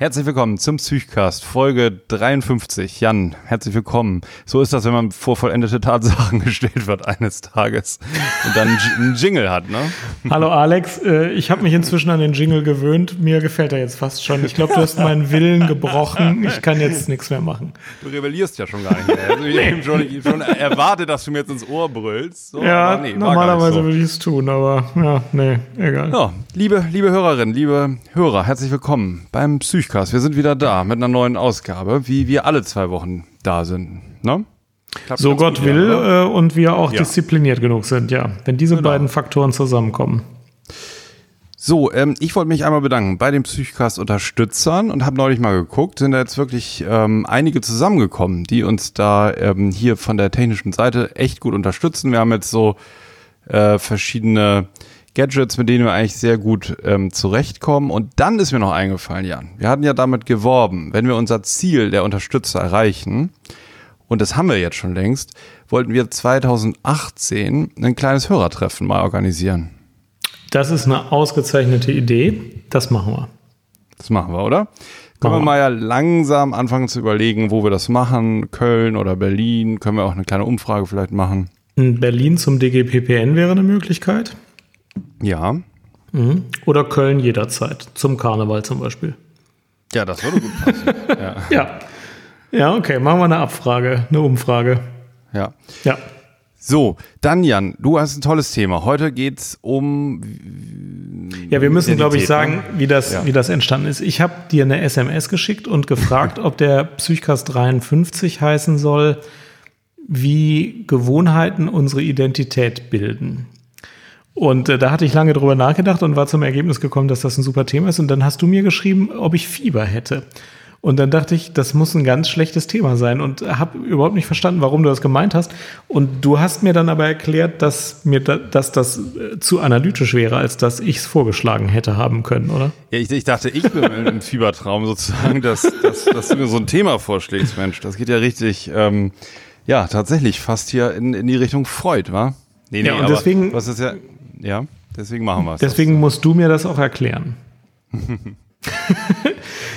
Herzlich willkommen zum Psychcast, Folge 53. Jan, herzlich willkommen. So ist das, wenn man vor vollendete Tatsachen gestellt wird eines Tages und dann einen Jingle hat, ne? Hallo Alex, äh, ich habe mich inzwischen an den Jingle gewöhnt. Mir gefällt er jetzt fast schon. Ich glaube, du hast meinen Willen gebrochen. Ich kann jetzt nichts mehr machen. Du rebellierst ja schon gar nicht mehr. Also ich nee. schon, ich schon erwarte, dass du mir jetzt ins Ohr brüllst. So, ja, nee, normalerweise so. würde ich es tun, aber ja, nee, egal. Ja, liebe, liebe Hörerinnen, liebe Hörer, herzlich willkommen beim Psychcast. Psychcast. Wir sind wieder da mit einer neuen Ausgabe, wie wir alle zwei Wochen da sind. Ne? So Gott will äh, und wir auch ja. diszipliniert genug sind, ja. Wenn diese genau. beiden Faktoren zusammenkommen. So, ähm, ich wollte mich einmal bedanken bei den Psychcast-Unterstützern und habe neulich mal geguckt, sind da jetzt wirklich ähm, einige zusammengekommen, die uns da ähm, hier von der technischen Seite echt gut unterstützen. Wir haben jetzt so äh, verschiedene Gadgets, mit denen wir eigentlich sehr gut ähm, zurechtkommen. Und dann ist mir noch eingefallen, Jan, wir hatten ja damit geworben, wenn wir unser Ziel der Unterstützer erreichen, und das haben wir jetzt schon längst, wollten wir 2018 ein kleines Hörertreffen mal organisieren. Das ist eine ausgezeichnete Idee. Das machen wir. Das machen wir, oder? Können wir mal ja langsam anfangen zu überlegen, wo wir das machen. Köln oder Berlin. Können wir auch eine kleine Umfrage vielleicht machen. In Berlin zum DGPPN wäre eine Möglichkeit. Ja. Mhm. Oder Köln jederzeit, zum Karneval zum Beispiel. Ja, das würde gut passen. ja. ja. Ja, okay, machen wir eine Abfrage, eine Umfrage. Ja. Ja. So, dann Jan, du hast ein tolles Thema. Heute geht es um. Ja, wir müssen, glaube ich, sagen, ne? wie das, ja. wie das entstanden ist. Ich habe dir eine SMS geschickt und gefragt, ob der Psychcast 53 heißen soll, wie Gewohnheiten unsere Identität bilden. Und äh, da hatte ich lange drüber nachgedacht und war zum Ergebnis gekommen, dass das ein super Thema ist. Und dann hast du mir geschrieben, ob ich Fieber hätte. Und dann dachte ich, das muss ein ganz schlechtes Thema sein und habe überhaupt nicht verstanden, warum du das gemeint hast. Und du hast mir dann aber erklärt, dass mir da, dass das äh, zu analytisch wäre, als dass ich es vorgeschlagen hätte haben können, oder? Ja, ich, ich dachte, ich bin im Fiebertraum sozusagen, dass, dass, dass du mir so ein Thema vorschlägst, Mensch. Das geht ja richtig, ähm, ja, tatsächlich fast hier in, in die Richtung Freud, wa? Nee, nee, ja, und aber deswegen, was ist ja, ja, deswegen machen wir es. Deswegen das. musst du mir das auch erklären.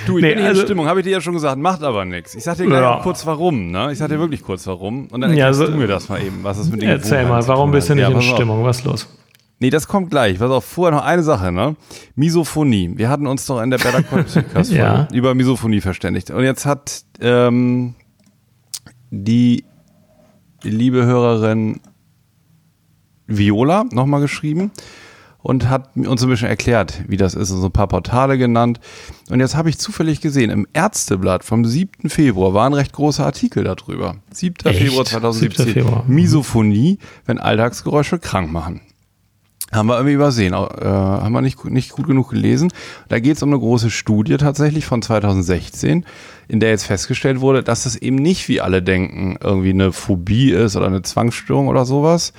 du, ich nee, bin also, in Stimmung, habe ich dir ja schon gesagt, macht aber nichts. Ich sag dir ja. kurz warum, ne? Ich sag dir wirklich kurz warum und dann erklärst ja, so, du mir das mal eben, was das mit den Erzähl mal, warum bist du nicht ja, in Stimmung? Was ist los? Nee, das kommt gleich. Was auch vorher noch eine Sache, ne? Misophonie. Wir hatten uns doch in der Better Call Podcast ja. über Misophonie verständigt. Und jetzt hat ähm, die liebe Hörerin Viola nochmal geschrieben und hat uns ein bisschen erklärt, wie das ist, so ein paar Portale genannt. Und jetzt habe ich zufällig gesehen, im Ärzteblatt vom 7. Februar war ein recht großer Artikel darüber. 7. Echt? Februar 2017. 7. Februar. Misophonie, wenn Alltagsgeräusche krank machen. Haben wir irgendwie übersehen, äh, haben wir nicht, nicht gut genug gelesen. Da geht es um eine große Studie tatsächlich von 2016, in der jetzt festgestellt wurde, dass es eben nicht, wie alle denken, irgendwie eine Phobie ist oder eine Zwangsstörung oder sowas,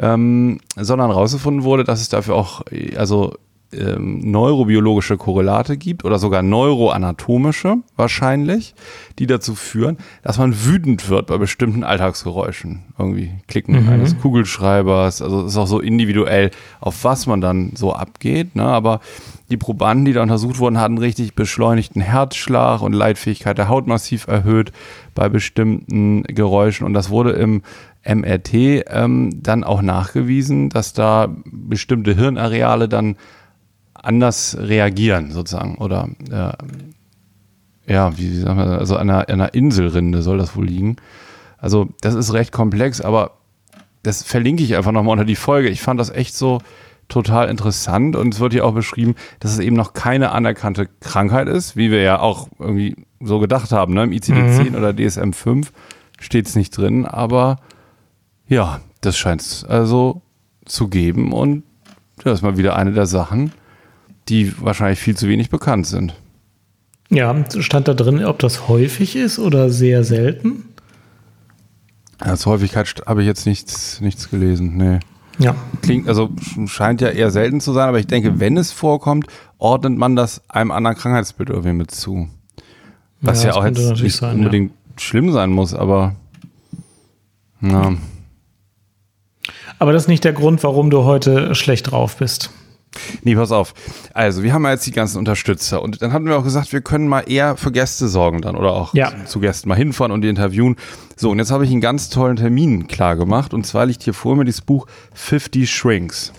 ähm, sondern herausgefunden wurde, dass es dafür auch also ähm, neurobiologische Korrelate gibt oder sogar neuroanatomische wahrscheinlich, die dazu führen, dass man wütend wird bei bestimmten Alltagsgeräuschen. Irgendwie Klicken mhm. eines Kugelschreibers, also es ist auch so individuell, auf was man dann so abgeht. Ne? Aber die Probanden, die da untersucht wurden, hatten richtig beschleunigten Herzschlag und Leitfähigkeit der Haut massiv erhöht bei bestimmten Geräuschen. Und das wurde im MRT ähm, dann auch nachgewiesen, dass da bestimmte Hirnareale dann anders reagieren, sozusagen. Oder äh, ja, wie sagen wir, also an einer, einer Inselrinde soll das wohl liegen. Also, das ist recht komplex, aber das verlinke ich einfach nochmal unter die Folge. Ich fand das echt so total interessant und es wird hier auch beschrieben, dass es eben noch keine anerkannte Krankheit ist, wie wir ja auch irgendwie so gedacht haben. Ne? Im ICD-10 mhm. oder DSM-5 steht es nicht drin, aber ja, das scheint es also zu geben und das ist mal wieder eine der Sachen, die wahrscheinlich viel zu wenig bekannt sind. Ja, stand da drin, ob das häufig ist oder sehr selten? Als Häufigkeit habe ich jetzt nichts, nichts gelesen, nee. Ja. Klingt, also scheint ja eher selten zu sein, aber ich denke, wenn es vorkommt, ordnet man das einem anderen Krankheitsbild irgendwie mit zu. Was ja, ja auch jetzt nicht sein, unbedingt ja. schlimm sein muss, aber na. Aber das ist nicht der Grund, warum du heute schlecht drauf bist. Nee, pass auf. Also, wir haben ja jetzt die ganzen Unterstützer und dann hatten wir auch gesagt, wir können mal eher für Gäste sorgen dann oder auch ja. zu, Gästen mal hinfahren und die interviewen. So, und jetzt habe ich einen ganz tollen Termin klar gemacht und zwar liegt hier vor mir dieses Buch 50 Shrinks.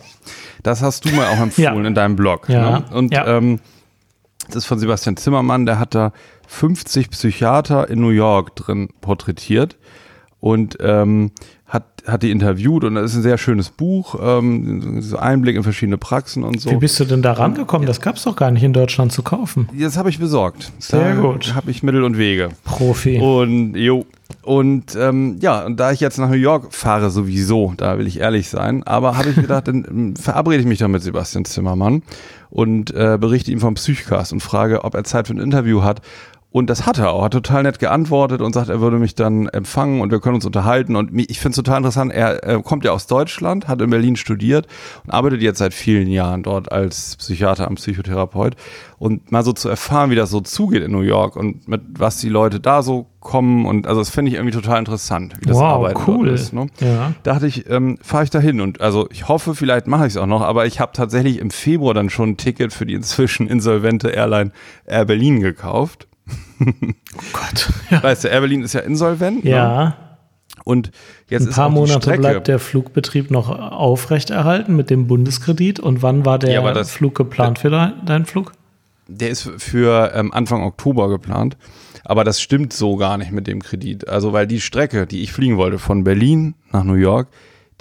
Das hast du mal auch empfohlen ja. in deinem Blog. Ja. Ne? Und. Ähm, das ist von Sebastian Zimmermann, der hat da 50 Psychiater in New York drin porträtiert und ähm, hat, hat die interviewt und das ist ein sehr schönes Buch, ähm, so Einblick in verschiedene Praxen und so. Wie bist du denn da rangekommen? Das gab es doch gar nicht in Deutschland zu kaufen. Das habe ich besorgt. Sehr da gut. habe ich Mittel und Wege. Profi. Und jo. Und ähm, ja, und da ich jetzt nach New York fahre sowieso, da will ich ehrlich sein, aber habe ich gedacht, dann ähm, verabrede ich mich doch mit Sebastian Zimmermann und äh, berichte ihm vom Psychcast und frage, ob er Zeit für ein Interview hat. Und das hat er auch, hat total nett geantwortet und sagt, er würde mich dann empfangen und wir können uns unterhalten. Und ich finde es total interessant, er, er kommt ja aus Deutschland, hat in Berlin studiert und arbeitet jetzt seit vielen Jahren dort als Psychiater am Psychotherapeut. Und mal so zu erfahren, wie das so zugeht in New York und mit was die Leute da so kommen. Und also das finde ich irgendwie total interessant, wie das wow, Arbeiten cool. ist. Ne? Ja. Dachte ich, ähm, fahre ich da hin. Und also ich hoffe, vielleicht mache ich es auch noch, aber ich habe tatsächlich im Februar dann schon ein Ticket für die inzwischen insolvente Airline Air Berlin gekauft oh Gott. Ja. Weißt du, Air Berlin ist ja insolvent. Ne? Ja. Ne? Und jetzt Ein paar Monate bleibt der Flugbetrieb noch aufrechterhalten mit dem Bundeskredit. Und wann war der ja, das, Flug geplant für dein, deinen Flug? Der ist für ähm, Anfang Oktober geplant. Aber das stimmt so gar nicht mit dem Kredit. Also, weil die Strecke, die ich fliegen wollte, von Berlin nach New York,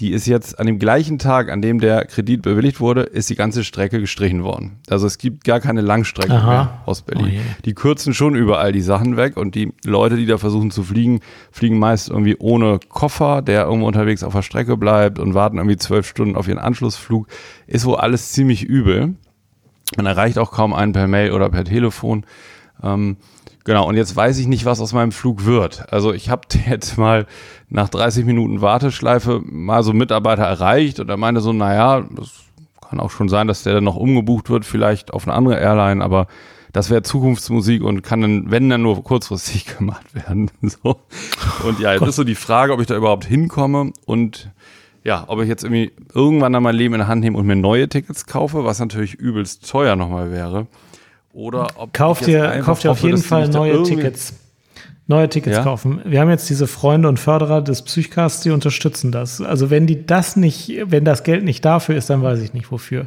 die ist jetzt an dem gleichen Tag, an dem der Kredit bewilligt wurde, ist die ganze Strecke gestrichen worden. Also es gibt gar keine Langstrecke Aha. mehr aus Berlin. Oh die kürzen schon überall die Sachen weg und die Leute, die da versuchen zu fliegen, fliegen meist irgendwie ohne Koffer, der irgendwo unterwegs auf der Strecke bleibt und warten irgendwie zwölf Stunden auf ihren Anschlussflug. Ist wohl alles ziemlich übel. Man erreicht auch kaum einen per Mail oder per Telefon. Ähm, Genau, und jetzt weiß ich nicht, was aus meinem Flug wird. Also ich habe jetzt mal nach 30 Minuten Warteschleife mal so Mitarbeiter erreicht und er meinte so, naja, das kann auch schon sein, dass der dann noch umgebucht wird, vielleicht auf eine andere Airline, aber das wäre Zukunftsmusik und kann dann, wenn dann nur kurzfristig gemacht werden. So. Und ja, jetzt ist so die Frage, ob ich da überhaupt hinkomme und ja, ob ich jetzt irgendwie irgendwann dann mein Leben in der Hand nehme und mir neue Tickets kaufe, was natürlich übelst teuer nochmal wäre. Oder ob kauft ihr, kauft ihr auf jeden Fall neue Tickets. Neue Tickets ja? kaufen. Wir haben jetzt diese Freunde und Förderer des Psychcasts, die unterstützen das. Also wenn die das nicht, wenn das Geld nicht dafür ist, dann weiß ich nicht wofür.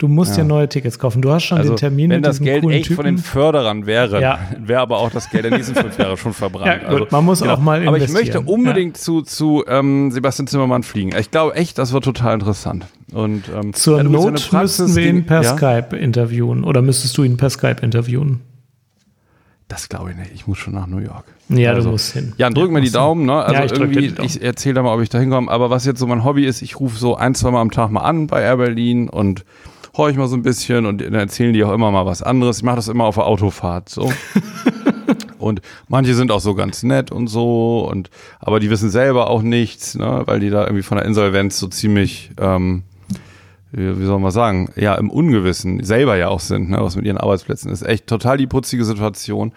Du musst ja. dir neue Tickets kaufen. Du hast schon also, den Termin wenn mit das Geld echt Typen. von den Förderern wäre, ja. wäre aber auch das Geld der nächsten fünf Jahre schon verbrannt. Ja, also, man muss genau. auch mal investieren. Aber ich möchte unbedingt ja. zu, zu ähm, Sebastian Zimmermann fliegen. Ich glaube echt, das wird total interessant. Und, ähm, Zur Not müssten wir ihn per Skype interviewen. Oder müsstest du ihn per Skype interviewen? Das glaube ich nicht. Ich muss schon nach New York. Ja, also, du musst hin. Ja, drück mir die Daumen. Ne? Also ja, ich irgendwie, ich erzähle da mal, ob ich da hinkomme. Aber was jetzt so mein Hobby ist, ich rufe so ein, zwei Mal am Tag mal an bei Air Berlin und horche ich mal so ein bisschen und dann erzählen die auch immer mal was anderes. Ich mache das immer auf der Autofahrt so. und manche sind auch so ganz nett und so und aber die wissen selber auch nichts, ne, weil die da irgendwie von der Insolvenz so ziemlich ähm, wie soll man sagen, ja, im Ungewissen selber ja auch sind, ne, was mit ihren Arbeitsplätzen ist. Echt total die putzige Situation.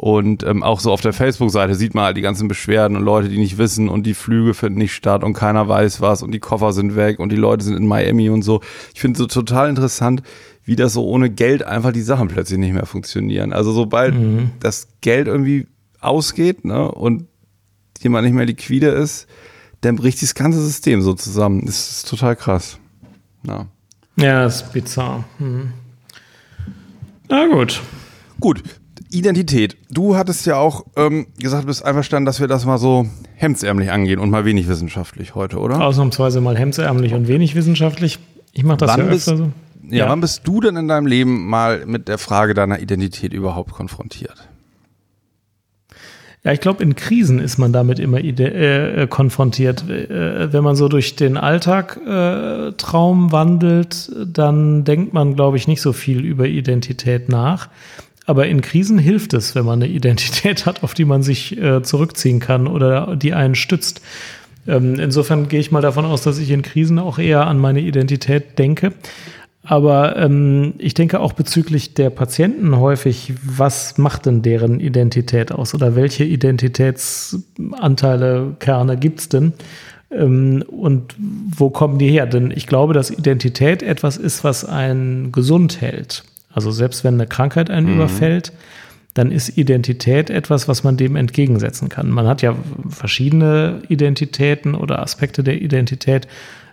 Und ähm, auch so auf der Facebook-Seite sieht man halt die ganzen Beschwerden und Leute, die nicht wissen und die Flüge finden nicht statt und keiner weiß was und die Koffer sind weg und die Leute sind in Miami und so. Ich finde so total interessant, wie das so ohne Geld einfach die Sachen plötzlich nicht mehr funktionieren. Also sobald mhm. das Geld irgendwie ausgeht ne, und jemand nicht mehr liquide ist, dann bricht das ganze System so zusammen. Das ist total krass. Ja, ja das ist bizarr. Mhm. Na gut. Gut, Identität. Du hattest ja auch ähm, gesagt, du bist einverstanden, dass wir das mal so hemdsärmlich angehen und mal wenig wissenschaftlich heute, oder? Ausnahmsweise mal hemdsärmlich und wenig wissenschaftlich. Ich mache das wann ja bist, öfter so. Ja, ja, wann bist du denn in deinem Leben mal mit der Frage deiner Identität überhaupt konfrontiert? Ja, ich glaube, in Krisen ist man damit immer äh, konfrontiert. Äh, wenn man so durch den Alltag äh, Traum wandelt, dann denkt man, glaube ich, nicht so viel über Identität nach. Aber in Krisen hilft es, wenn man eine Identität hat, auf die man sich äh, zurückziehen kann oder die einen stützt. Ähm, insofern gehe ich mal davon aus, dass ich in Krisen auch eher an meine Identität denke. Aber ähm, ich denke auch bezüglich der Patienten häufig, was macht denn deren Identität aus oder welche Identitätsanteile, Kerne gibt es denn? Ähm, und wo kommen die her? Denn ich glaube, dass Identität etwas ist, was einen gesund hält. Also selbst wenn eine Krankheit einen mhm. überfällt, dann ist Identität etwas, was man dem entgegensetzen kann. Man hat ja verschiedene Identitäten oder Aspekte der Identität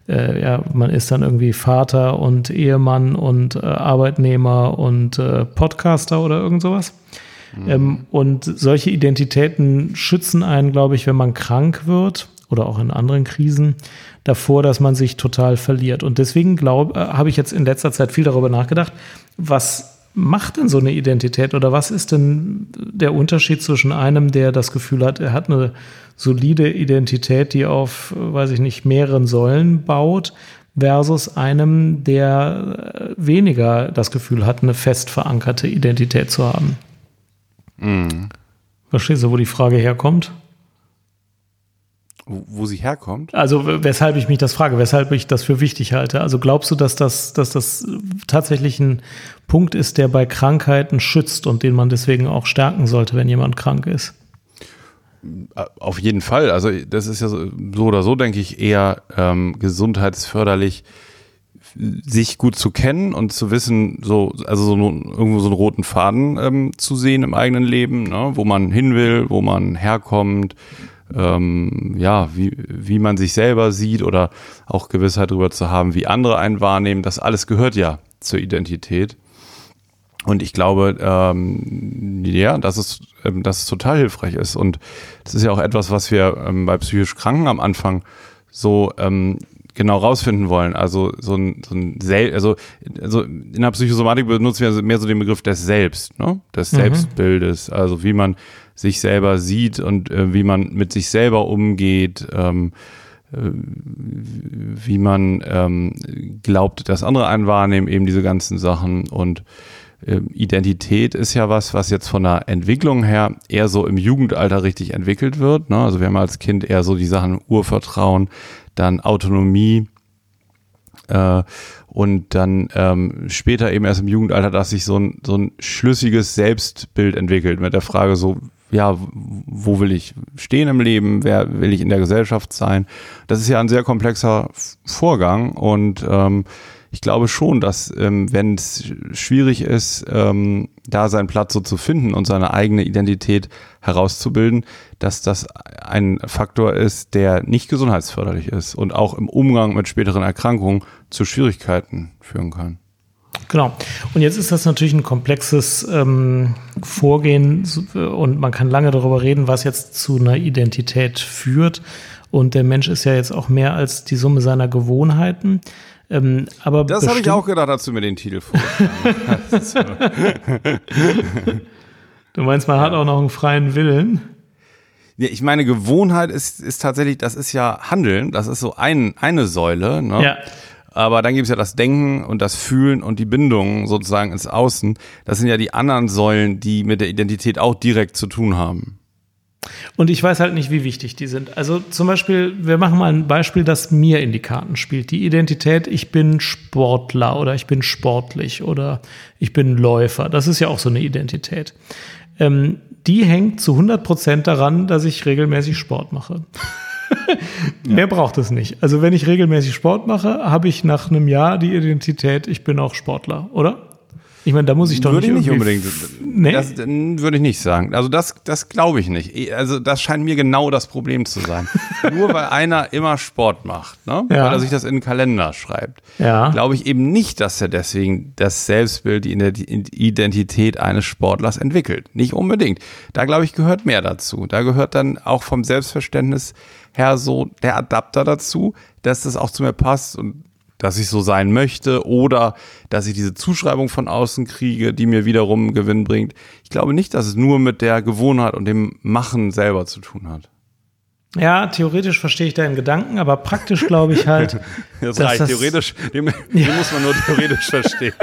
äh, ja, man ist dann irgendwie Vater und Ehemann und äh, Arbeitnehmer und äh, Podcaster oder irgend sowas. Mhm. Ähm, und solche Identitäten schützen einen, glaube ich, wenn man krank wird oder auch in anderen Krisen davor, dass man sich total verliert. Und deswegen glaube, äh, habe ich jetzt in letzter Zeit viel darüber nachgedacht, was macht denn so eine Identität oder was ist denn der Unterschied zwischen einem, der das Gefühl hat, er hat eine solide Identität, die auf, weiß ich nicht, mehreren Säulen baut, versus einem, der weniger das Gefühl hat, eine fest verankerte Identität zu haben. Mhm. Verstehst du, wo die Frage herkommt? Wo sie herkommt? Also weshalb ich mich das frage, weshalb ich das für wichtig halte. Also glaubst du, dass das, dass das tatsächlich ein Punkt ist, der bei Krankheiten schützt und den man deswegen auch stärken sollte, wenn jemand krank ist? Auf jeden Fall. Also das ist ja so, so oder so, denke ich, eher ähm, gesundheitsförderlich, sich gut zu kennen und zu wissen, so, also so irgendwo so einen roten Faden ähm, zu sehen im eigenen Leben, ne? wo man hin will, wo man herkommt, ähm, ja, wie, wie man sich selber sieht oder auch Gewissheit darüber zu haben, wie andere einen wahrnehmen. Das alles gehört ja zur Identität. Und ich glaube, ähm, ja, dass es, ähm, dass es total hilfreich ist. Und das ist ja auch etwas, was wir ähm, bei psychisch Kranken am Anfang so ähm, genau rausfinden wollen. Also so ein, so ein Sel also, also in der Psychosomatik benutzen wir mehr so den Begriff des Selbst, ne? des mhm. Selbstbildes. Also wie man sich selber sieht und äh, wie man mit sich selber umgeht. Ähm, äh, wie man ähm, glaubt, dass andere einen wahrnehmen, eben diese ganzen Sachen und ähm, Identität ist ja was, was jetzt von der Entwicklung her eher so im Jugendalter richtig entwickelt wird. Ne? Also wir haben als Kind eher so die Sachen Urvertrauen, dann Autonomie äh, und dann ähm, später eben erst im Jugendalter, dass sich so ein, so ein schlüssiges Selbstbild entwickelt mit der Frage so, ja, wo will ich stehen im Leben, wer will ich in der Gesellschaft sein. Das ist ja ein sehr komplexer Vorgang und ähm, ich glaube schon, dass ähm, wenn es schwierig ist, ähm, da seinen Platz so zu finden und seine eigene Identität herauszubilden, dass das ein Faktor ist, der nicht gesundheitsförderlich ist und auch im Umgang mit späteren Erkrankungen zu Schwierigkeiten führen kann. Genau. Und jetzt ist das natürlich ein komplexes ähm, Vorgehen und man kann lange darüber reden, was jetzt zu einer Identität führt. Und der Mensch ist ja jetzt auch mehr als die Summe seiner Gewohnheiten. Ähm, aber das habe ich auch gedacht, als du mir den Titel vorgeschlagen Du meinst, man ja. hat auch noch einen freien Willen? Ja, ich meine, Gewohnheit ist, ist tatsächlich, das ist ja Handeln, das ist so ein, eine Säule. Ne? Ja. Aber dann gibt es ja das Denken und das Fühlen und die Bindung sozusagen ins Außen. Das sind ja die anderen Säulen, die mit der Identität auch direkt zu tun haben. Und ich weiß halt nicht, wie wichtig die sind. Also zum Beispiel, wir machen mal ein Beispiel, das mir in die Karten spielt. Die Identität, ich bin Sportler oder ich bin sportlich oder ich bin Läufer. Das ist ja auch so eine Identität. Ähm, die hängt zu 100 Prozent daran, dass ich regelmäßig Sport mache. ja. Mehr braucht es nicht. Also wenn ich regelmäßig Sport mache, habe ich nach einem Jahr die Identität, ich bin auch Sportler, oder? Ich meine, da muss ich doch würde nicht, nicht unbedingt. Nee? Das würde ich nicht sagen. Also das, das glaube ich nicht. Also das scheint mir genau das Problem zu sein. Nur weil einer immer Sport macht, ne? Ja. weil er sich das in den Kalender schreibt, ja. glaube ich eben nicht, dass er deswegen das Selbstbild, die Identität eines Sportlers entwickelt. Nicht unbedingt. Da glaube ich gehört mehr dazu. Da gehört dann auch vom Selbstverständnis her so der Adapter dazu, dass das auch zu mir passt und dass ich so sein möchte oder dass ich diese Zuschreibung von außen kriege, die mir wiederum Gewinn bringt. Ich glaube nicht, dass es nur mit der Gewohnheit und dem Machen selber zu tun hat. Ja, theoretisch verstehe ich deinen Gedanken, aber praktisch glaube ich halt. das reicht. Das, theoretisch, den, den muss man nur theoretisch verstehen.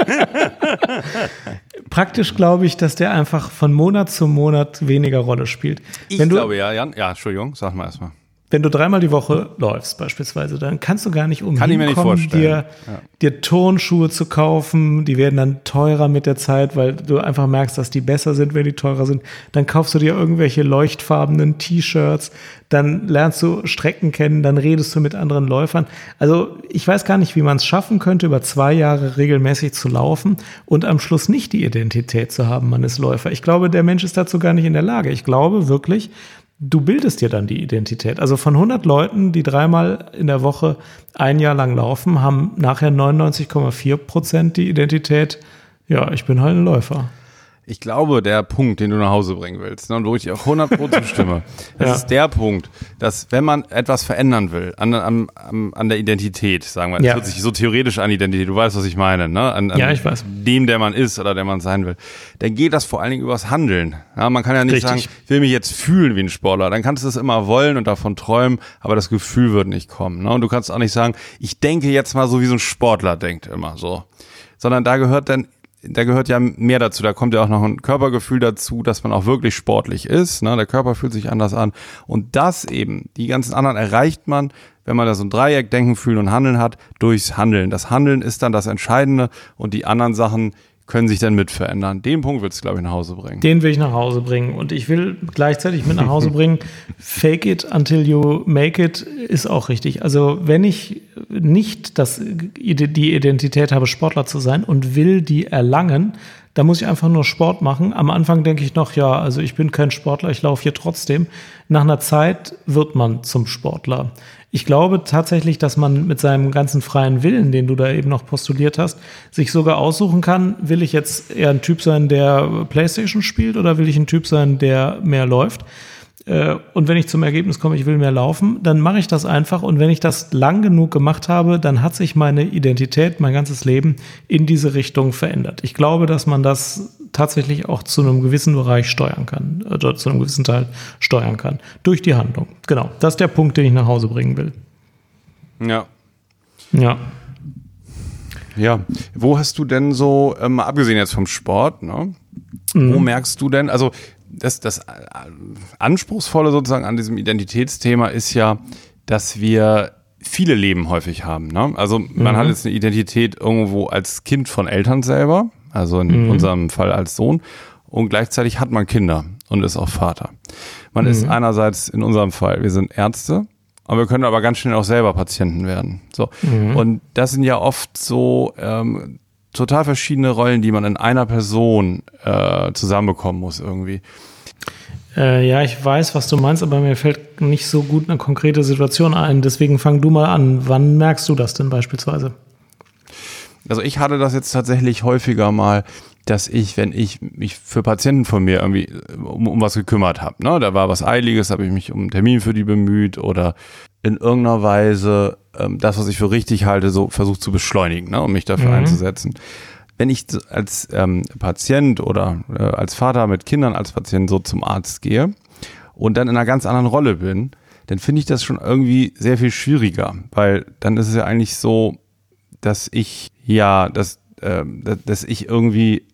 praktisch glaube ich, dass der einfach von Monat zu Monat weniger Rolle spielt. Ich Wenn glaube ja, Jan. Ja, Entschuldigung, sag mal erstmal wenn du dreimal die Woche läufst beispielsweise, dann kannst du gar nicht umhin kommen, dir, ja. dir Turnschuhe zu kaufen. Die werden dann teurer mit der Zeit, weil du einfach merkst, dass die besser sind, wenn die teurer sind. Dann kaufst du dir irgendwelche leuchtfarbenen T-Shirts, dann lernst du Strecken kennen, dann redest du mit anderen Läufern. Also ich weiß gar nicht, wie man es schaffen könnte, über zwei Jahre regelmäßig zu laufen und am Schluss nicht die Identität zu haben, man ist Läufer. Ich glaube, der Mensch ist dazu gar nicht in der Lage. Ich glaube wirklich, du bildest dir dann die Identität. Also von 100 Leuten, die dreimal in der Woche ein Jahr lang laufen, haben nachher 99,4 Prozent die Identität, ja, ich bin halt ein Läufer. Ich glaube, der Punkt, den du nach Hause bringen willst, ne, und wo ich auch 100% stimme, das ja. ist der Punkt, dass wenn man etwas verändern will, an, an, an der Identität, sagen wir, es ja. hört sich so theoretisch an Identität, du weißt, was ich meine, ne? An, an ja, ich weiß. dem, der man ist oder der man sein will, dann geht das vor allen Dingen übers Handeln. Ja, man kann ja nicht Richtig. sagen, ich will mich jetzt fühlen wie ein Sportler. Dann kannst du es immer wollen und davon träumen, aber das Gefühl wird nicht kommen. Ne? Und du kannst auch nicht sagen, ich denke jetzt mal so, wie so ein Sportler denkt immer so sondern da gehört dann da gehört ja mehr dazu. Da kommt ja auch noch ein Körpergefühl dazu, dass man auch wirklich sportlich ist. Ne? Der Körper fühlt sich anders an. Und das eben, die ganzen anderen erreicht man, wenn man da so ein Dreieck denken, fühlen und handeln hat, durchs Handeln. Das Handeln ist dann das Entscheidende und die anderen Sachen, können sich dann mit verändern. Den Punkt willst du, glaube ich, nach Hause bringen. Den will ich nach Hause bringen. Und ich will gleichzeitig mit nach Hause bringen, fake it until you make it ist auch richtig. Also wenn ich nicht das, die Identität habe, Sportler zu sein und will die erlangen, da muss ich einfach nur Sport machen. Am Anfang denke ich noch, ja, also ich bin kein Sportler, ich laufe hier trotzdem. Nach einer Zeit wird man zum Sportler. Ich glaube tatsächlich, dass man mit seinem ganzen freien Willen, den du da eben noch postuliert hast, sich sogar aussuchen kann, will ich jetzt eher ein Typ sein, der Playstation spielt oder will ich ein Typ sein, der mehr läuft? Äh, und wenn ich zum Ergebnis komme, ich will mehr laufen, dann mache ich das einfach. Und wenn ich das lang genug gemacht habe, dann hat sich meine Identität, mein ganzes Leben in diese Richtung verändert. Ich glaube, dass man das tatsächlich auch zu einem gewissen Bereich steuern kann, oder zu einem gewissen Teil steuern kann. Durch die Handlung. Genau. Das ist der Punkt, den ich nach Hause bringen will. Ja. Ja. Ja. Wo hast du denn so, ähm, abgesehen jetzt vom Sport, ne? Mhm. Wo merkst du denn, also das, das äh, Anspruchsvolle sozusagen an diesem Identitätsthema ist ja, dass wir viele Leben häufig haben. Ne? Also man mhm. hat jetzt eine Identität irgendwo als Kind von Eltern selber, also in mhm. unserem Fall als Sohn, und gleichzeitig hat man Kinder und ist auch Vater. Man mhm. ist einerseits in unserem Fall, wir sind Ärzte, aber wir können aber ganz schnell auch selber Patienten werden. So. Mhm. Und das sind ja oft so ähm, total verschiedene Rollen, die man in einer Person äh, zusammenbekommen muss irgendwie. Äh, ja, ich weiß, was du meinst, aber mir fällt nicht so gut eine konkrete Situation ein. Deswegen fang du mal an. Wann merkst du das denn beispielsweise? Also ich hatte das jetzt tatsächlich häufiger mal, dass ich, wenn ich mich für Patienten von mir irgendwie um, um was gekümmert habe, ne, da war was Eiliges, habe ich mich um einen Termin für die bemüht oder in irgendeiner Weise ähm, das, was ich für richtig halte, so versucht zu beschleunigen, ne, um mich dafür mhm. einzusetzen. Wenn ich als ähm, Patient oder äh, als Vater mit Kindern als Patient so zum Arzt gehe und dann in einer ganz anderen Rolle bin, dann finde ich das schon irgendwie sehr viel schwieriger, weil dann ist es ja eigentlich so, dass ich ja, dass, äh, dass ich irgendwie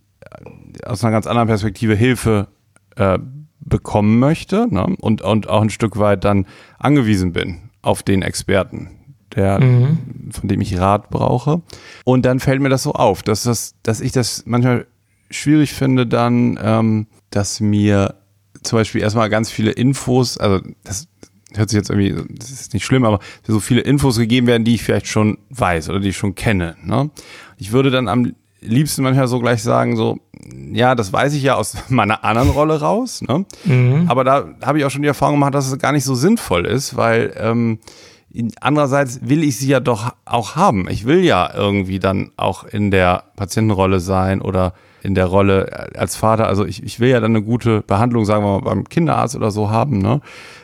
aus einer ganz anderen Perspektive Hilfe äh, bekommen möchte ne? und, und auch ein Stück weit dann angewiesen bin auf den Experten, der, mhm. von dem ich Rat brauche. Und dann fällt mir das so auf, dass, das, dass ich das manchmal schwierig finde, dann, ähm, dass mir zum Beispiel erstmal ganz viele Infos, also das hört sich jetzt irgendwie, das ist nicht schlimm, aber so viele Infos gegeben werden, die ich vielleicht schon weiß oder die ich schon kenne. Ne? Ich würde dann am liebsten manchmal so gleich sagen, so, ja, das weiß ich ja aus meiner anderen Rolle raus, ne? Mhm. Aber da habe ich auch schon die Erfahrung gemacht, dass es gar nicht so sinnvoll ist, weil ähm, andererseits will ich sie ja doch auch haben. Ich will ja irgendwie dann auch in der Patientenrolle sein oder in der Rolle als Vater. Also ich, ich will ja dann eine gute Behandlung, sagen wir mal, beim Kinderarzt oder so haben, ne?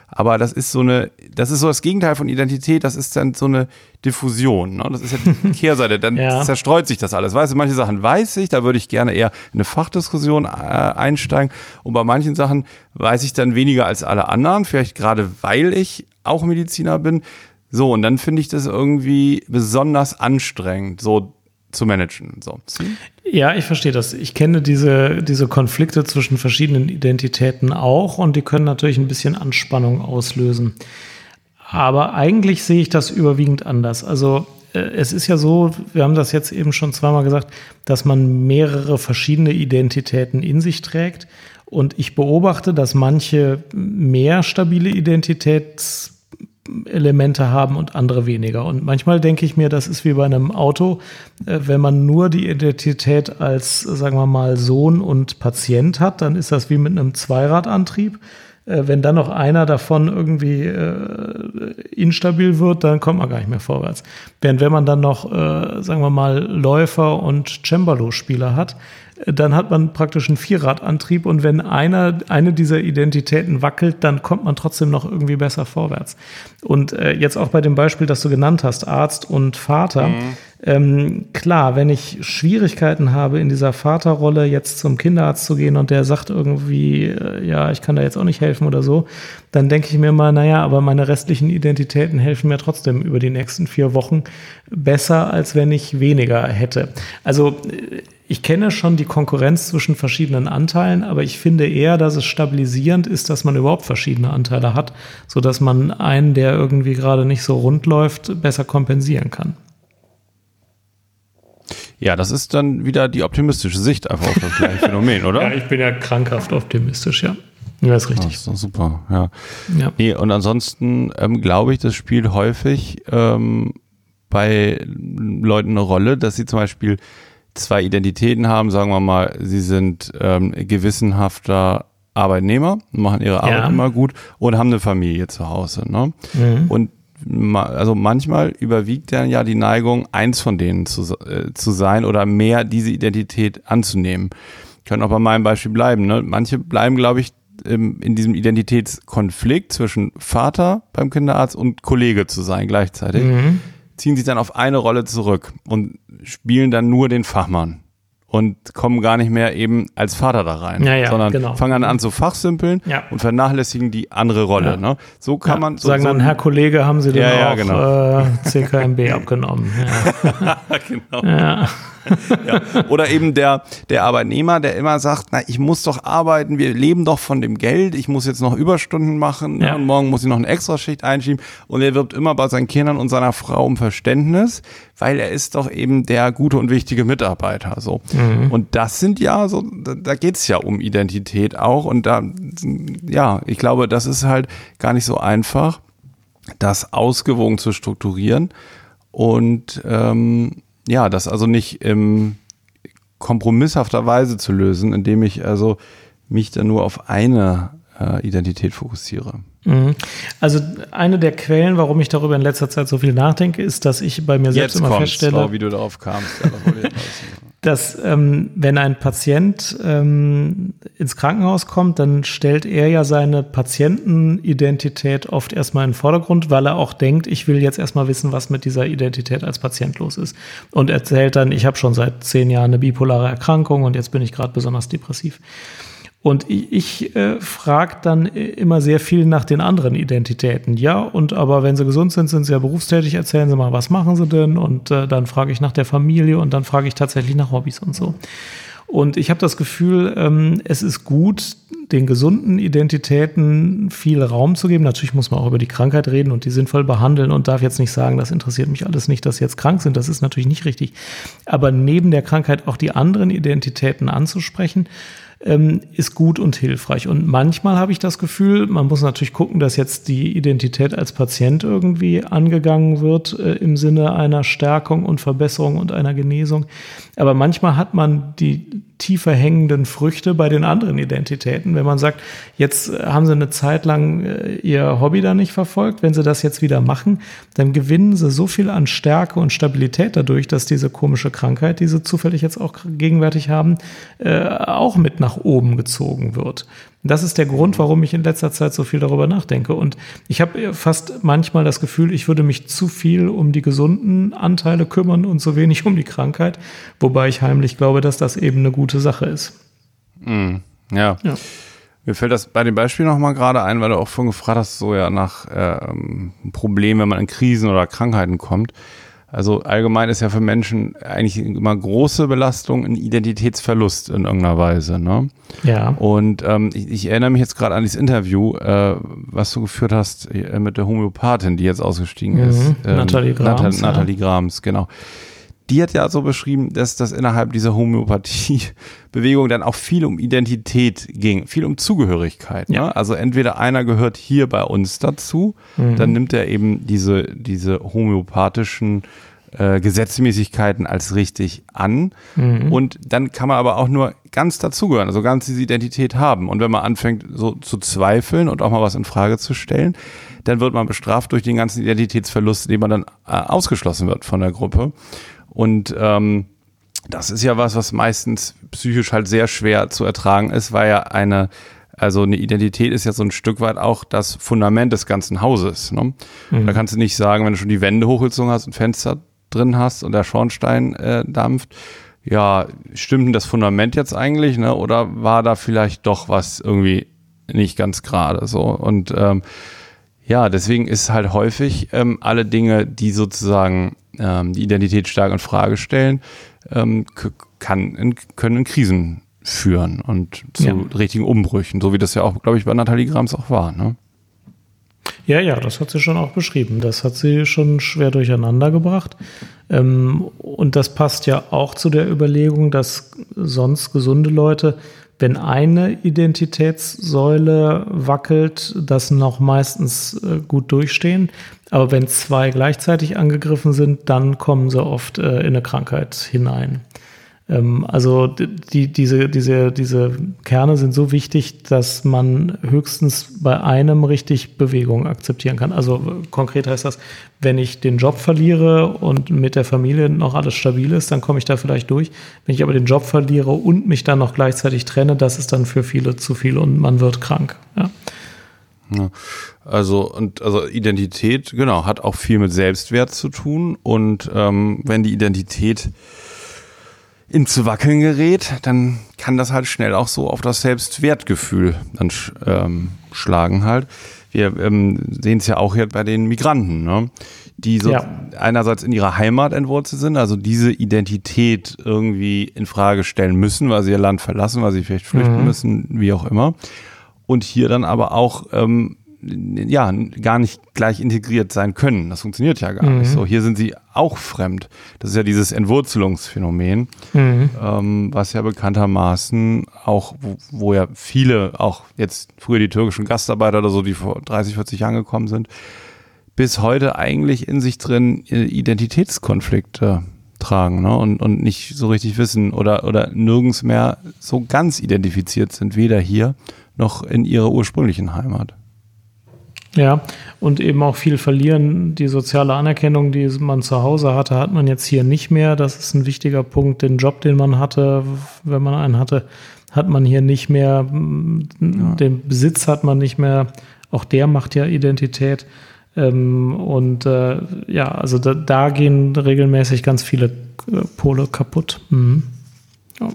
Aber das ist so eine, das ist so das Gegenteil von Identität, das ist dann so eine Diffusion. Ne? Das ist ja die Kehrseite, dann ja. zerstreut sich das alles. Weißt du, manche Sachen weiß ich, da würde ich gerne eher in eine Fachdiskussion äh, einsteigen. Und bei manchen Sachen weiß ich dann weniger als alle anderen, vielleicht gerade weil ich auch Mediziner bin. So, und dann finde ich das irgendwie besonders anstrengend, so zu managen. So. Ja, ich verstehe das. Ich kenne diese, diese Konflikte zwischen verschiedenen Identitäten auch und die können natürlich ein bisschen Anspannung auslösen. Aber eigentlich sehe ich das überwiegend anders. Also äh, es ist ja so, wir haben das jetzt eben schon zweimal gesagt, dass man mehrere verschiedene Identitäten in sich trägt. Und ich beobachte, dass manche mehr stabile Identitätselemente haben und andere weniger. Und manchmal denke ich mir, das ist wie bei einem Auto, äh, wenn man nur die Identität als, sagen wir mal, Sohn und Patient hat, dann ist das wie mit einem Zweiradantrieb. Äh, wenn dann noch einer davon irgendwie äh, instabil wird, dann kommt man gar nicht mehr vorwärts. Während wenn man dann noch, sagen wir mal, Läufer und Cembalo-Spieler hat, dann hat man praktisch einen Vierradantrieb und wenn einer, eine dieser Identitäten wackelt, dann kommt man trotzdem noch irgendwie besser vorwärts. Und äh, jetzt auch bei dem Beispiel, das du genannt hast, Arzt und Vater, mhm. Ähm, klar, wenn ich Schwierigkeiten habe, in dieser Vaterrolle jetzt zum Kinderarzt zu gehen und der sagt irgendwie, äh, ja, ich kann da jetzt auch nicht helfen oder so, dann denke ich mir mal, naja, aber meine restlichen Identitäten helfen mir trotzdem über die nächsten vier Wochen besser, als wenn ich weniger hätte. Also äh, ich kenne schon die Konkurrenz zwischen verschiedenen Anteilen, aber ich finde eher, dass es stabilisierend ist, dass man überhaupt verschiedene Anteile hat, so dass man einen, der irgendwie gerade nicht so rund läuft, besser kompensieren kann. Ja, das ist dann wieder die optimistische Sicht einfach auf das gleiche Phänomen, oder? Ja, ich bin ja krankhaft optimistisch, ja. Ja, ist richtig. Das ist doch super, ja. ja. Nee, und ansonsten ähm, glaube ich, das spielt häufig ähm, bei Leuten eine Rolle, dass sie zum Beispiel zwei Identitäten haben, sagen wir mal, sie sind ähm, gewissenhafter Arbeitnehmer, machen ihre Arbeit ja. immer gut und haben eine Familie zu Hause. Ne? Mhm. Und also manchmal überwiegt dann ja die Neigung, eins von denen zu, äh, zu sein oder mehr diese Identität anzunehmen. Können auch bei meinem Beispiel bleiben. Ne? Manche bleiben, glaube ich, im, in diesem Identitätskonflikt zwischen Vater beim Kinderarzt und Kollege zu sein gleichzeitig, mhm. Ziehen sich dann auf eine Rolle zurück und spielen dann nur den Fachmann und kommen gar nicht mehr eben als Vater da rein, ja, ja, sondern genau. fangen an zu fachsimpeln ja. und vernachlässigen die andere Rolle. Ja. Ne? So kann man so, sagen so dann, Herr Kollege, haben Sie denn auch genau. äh, CKMB abgenommen? genau. Ja. Oder eben der, der Arbeitnehmer, der immer sagt, na, ich muss doch arbeiten, wir leben doch von dem Geld, ich muss jetzt noch Überstunden machen ja. und morgen muss ich noch eine Extraschicht einschieben. Und er wirbt immer bei seinen Kindern und seiner Frau um Verständnis, weil er ist doch eben der gute und wichtige Mitarbeiter. So. Mhm. Und das sind ja so, da, da geht es ja um Identität auch. Und da, ja, ich glaube, das ist halt gar nicht so einfach, das ausgewogen zu strukturieren. Und ähm, ja, das also nicht ähm, kompromisshafter Weise zu lösen, indem ich also mich dann nur auf eine äh, Identität fokussiere. Mhm. Also eine der Quellen, warum ich darüber in letzter Zeit so viel nachdenke, ist, dass ich bei mir selbst Jetzt immer feststelle, wie du darauf kamst. Dass ähm, wenn ein Patient ähm, ins Krankenhaus kommt, dann stellt er ja seine Patientenidentität oft erstmal in den Vordergrund, weil er auch denkt, ich will jetzt erstmal wissen, was mit dieser Identität als Patient los ist. Und erzählt dann, ich habe schon seit zehn Jahren eine bipolare Erkrankung und jetzt bin ich gerade besonders depressiv. Und ich, äh, frage dann immer sehr viel nach den anderen Identitäten. Ja, und aber wenn sie gesund sind, sind sie ja berufstätig, erzählen sie mal, was machen sie denn? Und äh, dann frage ich nach der Familie und dann frage ich tatsächlich nach Hobbys und so. Und ich habe das Gefühl, ähm, es ist gut, den gesunden Identitäten viel Raum zu geben. Natürlich muss man auch über die Krankheit reden und die sinnvoll behandeln und darf jetzt nicht sagen, das interessiert mich alles nicht, dass sie jetzt krank sind. Das ist natürlich nicht richtig. Aber neben der Krankheit auch die anderen Identitäten anzusprechen ähm, ist gut und hilfreich. Und manchmal habe ich das Gefühl, man muss natürlich gucken, dass jetzt die Identität als Patient irgendwie angegangen wird äh, im Sinne einer Stärkung und Verbesserung und einer Genesung. Aber manchmal hat man die tiefer hängenden Früchte bei den anderen Identitäten. Wenn man sagt, jetzt haben sie eine Zeit lang äh, ihr Hobby da nicht verfolgt, wenn sie das jetzt wieder machen, dann gewinnen sie so viel an Stärke und Stabilität dadurch, dass diese komische Krankheit, die sie zufällig jetzt auch gegenwärtig haben, äh, auch mit nach oben gezogen wird. Das ist der Grund, warum ich in letzter Zeit so viel darüber nachdenke. Und ich habe fast manchmal das Gefühl, ich würde mich zu viel um die gesunden Anteile kümmern und zu wenig um die Krankheit, wobei ich heimlich glaube, dass das eben eine gute Sache ist. Mm, ja. ja. Mir fällt das bei dem Beispiel nochmal gerade ein, weil du auch vorhin gefragt hast, so ja nach ähm, Problemen, wenn man in Krisen oder Krankheiten kommt. Also allgemein ist ja für Menschen eigentlich immer große Belastung ein Identitätsverlust in irgendeiner Weise. Ne? Ja. Und ähm, ich, ich, erinnere mich jetzt gerade an dieses Interview, äh, was du geführt hast äh, mit der Homöopathin, die jetzt ausgestiegen mhm. ist. Ähm, Nathalie Grams. Natal ja. Nathalie Grams, genau die hat ja so beschrieben, dass das innerhalb dieser Homöopathie-Bewegung dann auch viel um Identität ging, viel um Zugehörigkeit. Ja. Ne? Also entweder einer gehört hier bei uns dazu, mhm. dann nimmt er eben diese, diese homöopathischen äh, Gesetzmäßigkeiten als richtig an. Mhm. Und dann kann man aber auch nur ganz dazugehören, also ganz diese Identität haben. Und wenn man anfängt, so zu zweifeln und auch mal was in Frage zu stellen, dann wird man bestraft durch den ganzen Identitätsverlust, den man dann äh, ausgeschlossen wird von der Gruppe. Und ähm, das ist ja was, was meistens psychisch halt sehr schwer zu ertragen ist, weil ja eine, also eine Identität ist ja so ein Stück weit auch das Fundament des ganzen Hauses. Ne? Mhm. Da kannst du nicht sagen, wenn du schon die Wände hochgezogen hast und Fenster drin hast und der Schornstein äh, dampft, ja, stimmt denn das Fundament jetzt eigentlich, ne? Oder war da vielleicht doch was irgendwie nicht ganz gerade so? Und ähm, ja, deswegen ist halt häufig ähm, alle Dinge, die sozusagen ähm, die Identität stark in Frage stellen, ähm, kann in, können in Krisen führen und zu ja. richtigen Umbrüchen, so wie das ja auch, glaube ich, bei Nathalie Grams auch war. Ne? Ja, ja, das hat sie schon auch beschrieben. Das hat sie schon schwer durcheinander gebracht. Ähm, und das passt ja auch zu der Überlegung, dass sonst gesunde Leute wenn eine Identitätssäule wackelt, das noch meistens äh, gut durchstehen. Aber wenn zwei gleichzeitig angegriffen sind, dann kommen sie oft äh, in eine Krankheit hinein. Ähm, also die, diese, diese, diese Kerne sind so wichtig, dass man höchstens bei einem richtig Bewegung akzeptieren kann. Also konkret heißt das, wenn ich den Job verliere und mit der Familie noch alles stabil ist, dann komme ich da vielleicht durch. Wenn ich aber den Job verliere und mich dann noch gleichzeitig trenne, das ist dann für viele zu viel und man wird krank. Ja. Ja, also und also Identität genau hat auch viel mit Selbstwert zu tun und ähm, wenn die Identität ins Wackeln gerät, dann kann das halt schnell auch so auf das Selbstwertgefühl dann ähm, schlagen halt. Wir ähm, sehen es ja auch hier bei den Migranten, ne? die so ja. einerseits in ihrer Heimat entwurzelt sind, also diese Identität irgendwie in Frage stellen müssen, weil sie ihr Land verlassen, weil sie vielleicht flüchten mhm. müssen, wie auch immer. Und hier dann aber auch ähm, ja, gar nicht gleich integriert sein können. Das funktioniert ja gar mhm. nicht so. Hier sind sie auch fremd. Das ist ja dieses Entwurzelungsphänomen, mhm. ähm, was ja bekanntermaßen auch, wo, wo, ja viele, auch jetzt früher die türkischen Gastarbeiter oder so, die vor 30, 40 Jahren gekommen sind, bis heute eigentlich in sich drin Identitätskonflikte tragen ne? und, und nicht so richtig wissen oder, oder nirgends mehr so ganz identifiziert sind, weder hier noch in ihrer ursprünglichen Heimat. Ja, und eben auch viel verlieren. Die soziale Anerkennung, die man zu Hause hatte, hat man jetzt hier nicht mehr. Das ist ein wichtiger Punkt. Den Job, den man hatte, wenn man einen hatte, hat man hier nicht mehr. Ja. Den Besitz hat man nicht mehr. Auch der macht ja Identität. Ähm, und äh, ja, also da, da, gehen regelmäßig ganz viele äh, Pole kaputt. Mhm. Ja.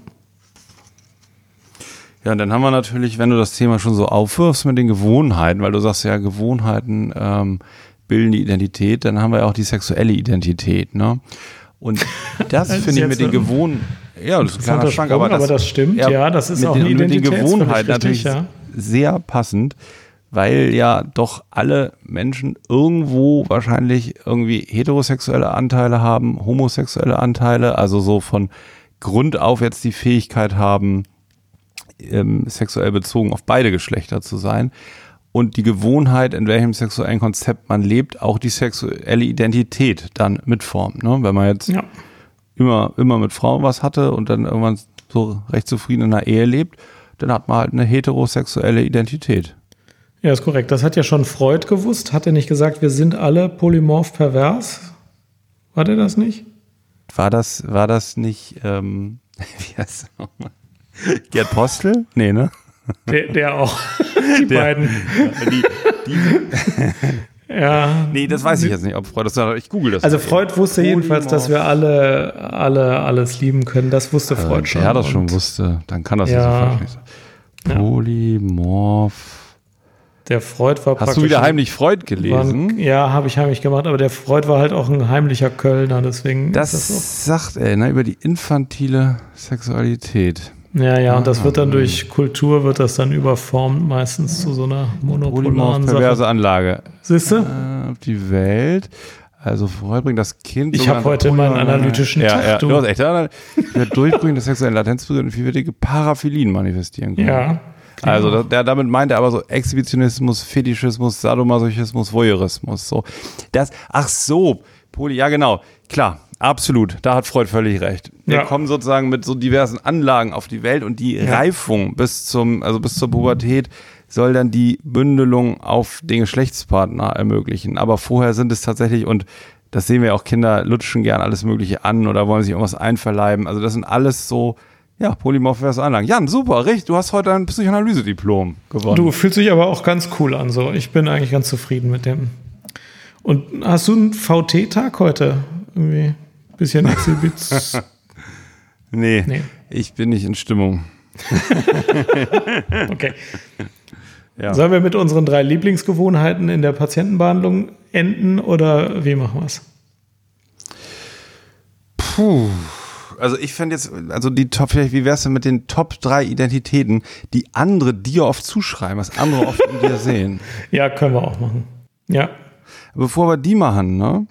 Ja, und dann haben wir natürlich, wenn du das Thema schon so aufwirfst mit den Gewohnheiten, weil du sagst ja, Gewohnheiten ähm, bilden die Identität, dann haben wir ja auch die sexuelle Identität, ne? Und das finde ich mit den Gewohnheiten, ja, das ist ein kleiner Schrank, aber das, aber das stimmt, ja, ja das ist auch den, eine. Mit den Gewohnheiten natürlich ja. sehr passend, weil ja doch alle Menschen irgendwo wahrscheinlich irgendwie heterosexuelle Anteile haben, homosexuelle Anteile, also so von Grund auf jetzt die Fähigkeit haben, ähm, sexuell bezogen auf beide Geschlechter zu sein. Und die Gewohnheit, in welchem sexuellen Konzept man lebt, auch die sexuelle Identität dann mitformt. Ne? Wenn man jetzt ja. immer, immer mit Frauen was hatte und dann irgendwann so recht zufrieden in einer Ehe lebt, dann hat man halt eine heterosexuelle Identität. Ja, ist korrekt. Das hat ja schon Freud gewusst. Hat er nicht gesagt, wir sind alle polymorph pervers? War der das nicht? War das, war das nicht, ähm, wie heißt das nochmal? Gerd Postel? Nee, ne? Der, der auch. Die der, beiden. Die, die, ja. Nee, das weiß ich jetzt nicht, ob Freud das sagt. Ich google das. Also Freud wusste jedenfalls, dass wir alle, alle alles lieben können. Das wusste also, Freud schon. Ja, das schon wusste. Dann kann das ja, so falsch nicht sein. Polymorph. Der Freud war Hast du wieder heimlich Freud gelesen? War, ja, habe ich heimlich gemacht, aber der Freud war halt auch ein heimlicher Kölner, deswegen. Das, das sagt er, ne, über die infantile Sexualität. Ja, ja, und das wird dann durch Kultur, wird das dann überformt, meistens zu so einer monopolaren perverse Anlage. Siehst du? Äh, auf die Welt. Also bringt das Kind. Ich habe heute meinen analytischen ja, Tag. Ja, du. du hast echt der Durchbringen des sexuellen Latenzbildung und vielfältige Paraphilien manifestieren können. Ja. Also der, damit meint er aber so Exhibitionismus, Fetischismus, Sadomasochismus, Voyeurismus. So. Das, ach so, Poli, ja genau, klar. Absolut, da hat Freud völlig recht. Wir ja. kommen sozusagen mit so diversen Anlagen auf die Welt und die ja. Reifung bis zum, also bis zur Pubertät soll dann die Bündelung auf den Geschlechtspartner ermöglichen. Aber vorher sind es tatsächlich, und das sehen wir auch, Kinder lutschen gern alles Mögliche an oder wollen sich irgendwas einverleiben. Also das sind alles so, ja, polymorphose Anlagen. Jan, super, richtig. Du hast heute ein Psychoanalyse-Diplom gewonnen. Du fühlst dich aber auch ganz cool an, so. Ich bin eigentlich ganz zufrieden mit dem. Und hast du einen VT-Tag heute? Irgendwie? Bisschen Exhibits. nee, nee, ich bin nicht in Stimmung. okay. Ja. Sollen wir mit unseren drei Lieblingsgewohnheiten in der Patientenbehandlung enden oder wie machen wir es? Puh. Also ich fände jetzt, also die Top, vielleicht, wie wär's denn mit den Top drei Identitäten, die andere dir oft zuschreiben, was andere oft in dir sehen? Ja, können wir auch machen. Ja. Bevor wir die machen, ne?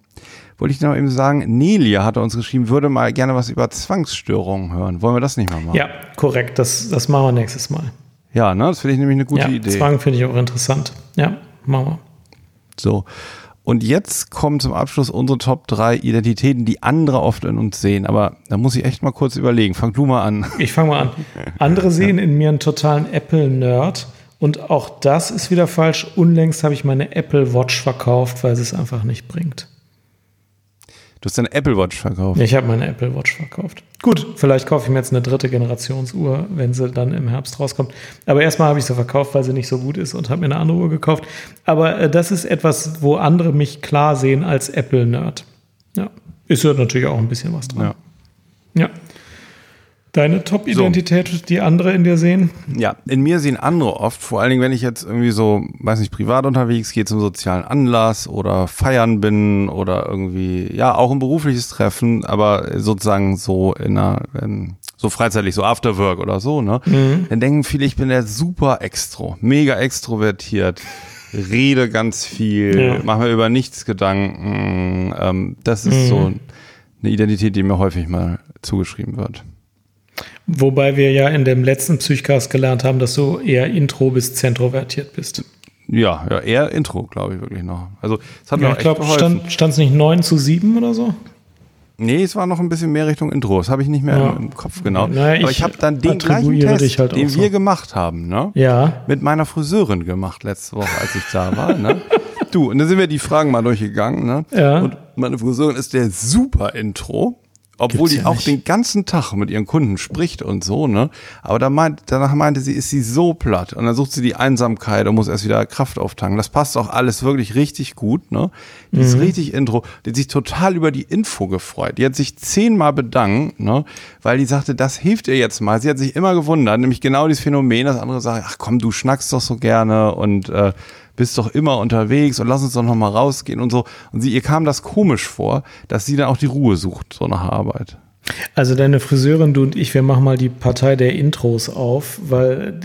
Wollte ich noch eben sagen, Nelia hatte uns geschrieben, würde mal gerne was über Zwangsstörungen hören. Wollen wir das nicht mal machen? Ja, korrekt. Das, das machen wir nächstes Mal. Ja, ne? Das finde ich nämlich eine gute ja, Idee. Zwang finde ich auch interessant. Ja, machen wir. So. Und jetzt kommen zum Abschluss unsere Top 3 Identitäten, die andere oft in uns sehen. Aber da muss ich echt mal kurz überlegen. Fang du mal an. Ich fange mal an. Andere sehen in mir einen totalen Apple-Nerd. Und auch das ist wieder falsch. Unlängst habe ich meine Apple Watch verkauft, weil sie es einfach nicht bringt. Du hast deine Apple Watch verkauft. Ich habe meine Apple Watch verkauft. Gut, vielleicht kaufe ich mir jetzt eine dritte Generationsuhr, wenn sie dann im Herbst rauskommt. Aber erstmal habe ich sie verkauft, weil sie nicht so gut ist und habe mir eine andere Uhr gekauft. Aber äh, das ist etwas, wo andere mich klar sehen als Apple-Nerd. Ja, ist ja natürlich auch ein bisschen was dran. Ja. ja. Deine Top-Identität, so. die andere in dir sehen? Ja, in mir sehen andere oft, vor allen Dingen, wenn ich jetzt irgendwie so, weiß nicht, privat unterwegs gehe zum sozialen Anlass oder feiern bin oder irgendwie, ja, auch ein berufliches Treffen, aber sozusagen so in einer, ähm, so freizeitlich, so Afterwork oder so, ne? Mhm. Dann denken viele, ich bin der super Extro, mega extrovertiert, rede ganz viel, ja. mache mir über nichts Gedanken. Ähm, das ist mhm. so eine Identität, die mir häufig mal zugeschrieben wird. Wobei wir ja in dem letzten Psychcast gelernt haben, dass du eher intro bis zentrovertiert bist. Ja, ja, eher Intro, glaube ich wirklich noch. Also, es hat ja, mir ich glaube, stand es nicht 9 zu 7 oder so? Nee, es war noch ein bisschen mehr Richtung Intro. Das habe ich nicht mehr ja. im, Kopf genau. Naja, Aber ich, ich habe dann den gleichen Test, halt den so. wir gemacht haben, ne? Ja. Mit meiner Friseurin gemacht letzte Woche, als ich da war, ne? Du, und dann sind wir die Fragen mal durchgegangen, ne? Ja. Und meine Friseurin ist der super Intro obwohl Gibt's die ja auch den ganzen Tag mit ihren Kunden spricht und so, ne? Aber da meint, danach meinte sie, ist sie so platt. Und dann sucht sie die Einsamkeit und muss erst wieder Kraft auftanken. Das passt auch alles wirklich richtig gut, ne? Die mhm. ist richtig Intro. Die hat sich total über die Info gefreut. Die hat sich zehnmal bedankt, ne? Weil die sagte, das hilft ihr jetzt mal. Sie hat sich immer gewundert, nämlich genau dieses Phänomen, dass andere sagen, ach komm, du schnackst doch so gerne und äh, bist doch immer unterwegs und lass uns doch noch mal rausgehen und so. Und sie, ihr kam das komisch vor, dass sie dann auch die Ruhe sucht, so nach Arbeit. Also deine Friseurin, du und ich, wir machen mal die Partei der Intros auf, weil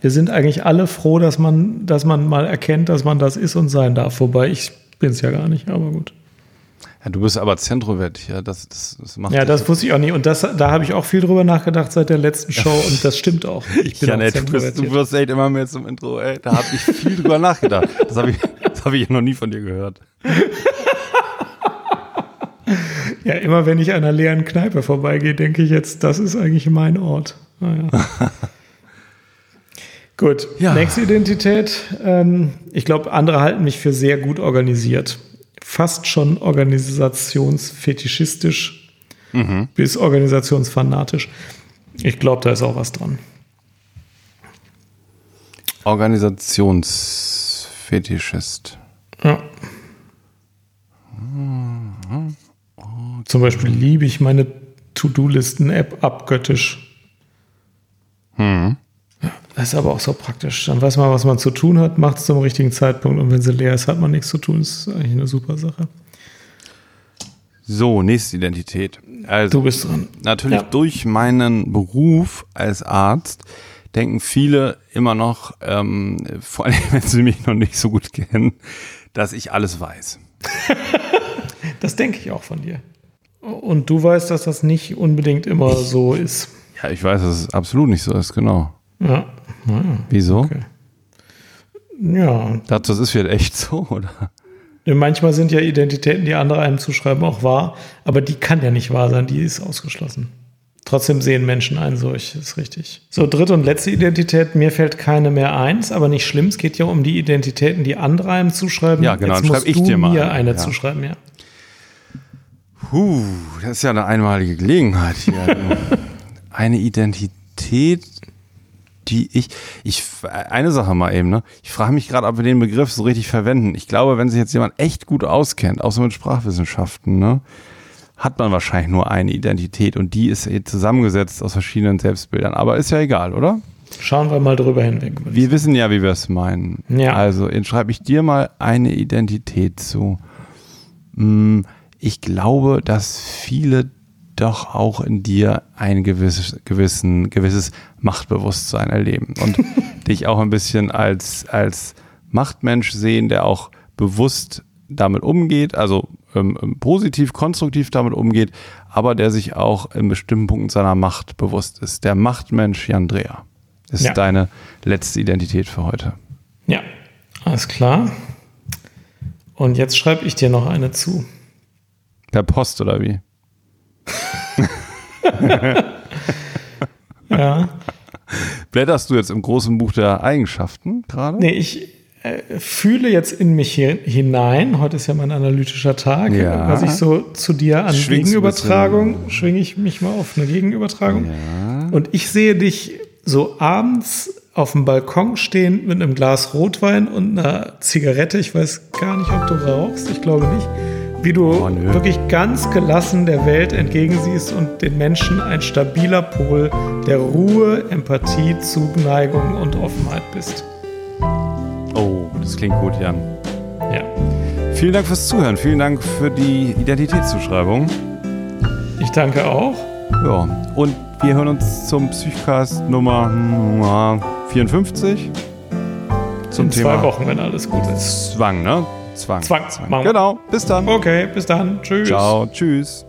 wir sind eigentlich alle froh, dass man, dass man mal erkennt, dass man das ist und sein darf. Wobei ich bin es ja gar nicht, aber gut. Ja, du bist aber Zentrovertiert, das, das, das macht Ja, das wusste ich auch nicht. Und das, da habe ich auch viel drüber nachgedacht seit der letzten Show und das stimmt auch. Ich bin ja, auch du, bist, du wirst echt immer mehr zum Intro, ey. Da habe ich viel drüber nachgedacht. Das habe ich, hab ich noch nie von dir gehört. ja, immer wenn ich an einer leeren Kneipe vorbeigehe, denke ich jetzt, das ist eigentlich mein Ort. Naja. Ah, Gut, ja. nächste Identität. Ähm, ich glaube, andere halten mich für sehr gut organisiert fast schon organisationsfetischistisch mhm. bis organisationsfanatisch. Ich glaube, da ist auch was dran. Organisationsfetischist. Ja. Zum Beispiel liebe ich meine To-Do-Listen-App abgöttisch. Hm. Das ist aber auch so praktisch. Dann weiß man, was man zu tun hat, macht es zum richtigen Zeitpunkt und wenn sie leer ist, hat man nichts zu tun. Das ist eigentlich eine super Sache. So, nächste Identität. Also, du bist dran. Natürlich ja. durch meinen Beruf als Arzt denken viele immer noch, ähm, vor allem wenn sie mich noch nicht so gut kennen, dass ich alles weiß. das denke ich auch von dir. Und du weißt, dass das nicht unbedingt immer ich, so ist. Ja, ich weiß, dass es absolut nicht so ist, genau. Ja. ja Wieso? Okay. Ja. Das ist vielleicht echt so, oder? Manchmal sind ja Identitäten, die andere einem zuschreiben, auch wahr, aber die kann ja nicht wahr sein, die ist ausgeschlossen. Trotzdem sehen Menschen einen solch, ist richtig. So, dritte und letzte Identität, mir fällt keine mehr eins, aber nicht schlimm, es geht ja um die Identitäten, die andere einem zuschreiben. Ja, genau, Jetzt dann schreibe ich dir mal mir eine, ja. zuschreiben, ja. Puh, das ist ja eine einmalige Gelegenheit hier. eine Identität, die ich, ich, eine Sache mal eben, ne? Ich frage mich gerade, ob wir den Begriff so richtig verwenden. Ich glaube, wenn sich jetzt jemand echt gut auskennt, außer mit Sprachwissenschaften, ne? Hat man wahrscheinlich nur eine Identität und die ist zusammengesetzt aus verschiedenen Selbstbildern. Aber ist ja egal, oder? Schauen wir mal drüber hinweg. Wir wissen ja, wie wir es meinen. Ja. Also, jetzt schreibe ich dir mal eine Identität zu. Hm, ich glaube, dass viele doch auch in dir ein gewisses, gewissen, gewisses Machtbewusstsein erleben und dich auch ein bisschen als, als Machtmensch sehen, der auch bewusst damit umgeht, also ähm, ähm, positiv, konstruktiv damit umgeht, aber der sich auch in bestimmten Punkten seiner Macht bewusst ist. Der Machtmensch Jan Dreher ist ja. deine letzte Identität für heute. Ja, alles klar. Und jetzt schreibe ich dir noch eine zu. Per Post oder wie? Ja. Blätterst du jetzt im großen Buch der Eigenschaften gerade? Nee, ich äh, fühle jetzt in mich hier hinein. Heute ist ja mein analytischer Tag. Ja. Was ich so zu dir an Schwingst Gegenübertragung, schwinge ich mich mal auf eine Gegenübertragung. Ja. Und ich sehe dich so abends auf dem Balkon stehen mit einem Glas Rotwein und einer Zigarette. Ich weiß gar nicht, ob du rauchst. Ich glaube nicht wie du oh, wirklich ganz gelassen der Welt entgegensiehst und den Menschen ein stabiler Pol der Ruhe, Empathie, Zuneigung und Offenheit bist. Oh, das klingt gut, Jan. Ja. Vielen Dank fürs Zuhören. Vielen Dank für die Identitätszuschreibung. Ich danke auch. Ja, und wir hören uns zum Psychcast Nummer 54. Zum In Thema zwei Wochen, wenn alles gut ist. Zwang, ne? Zwang. Zwang. Zwang. Genau. Bis dann. Okay, bis dann. Tschüss. Ciao. Tschüss.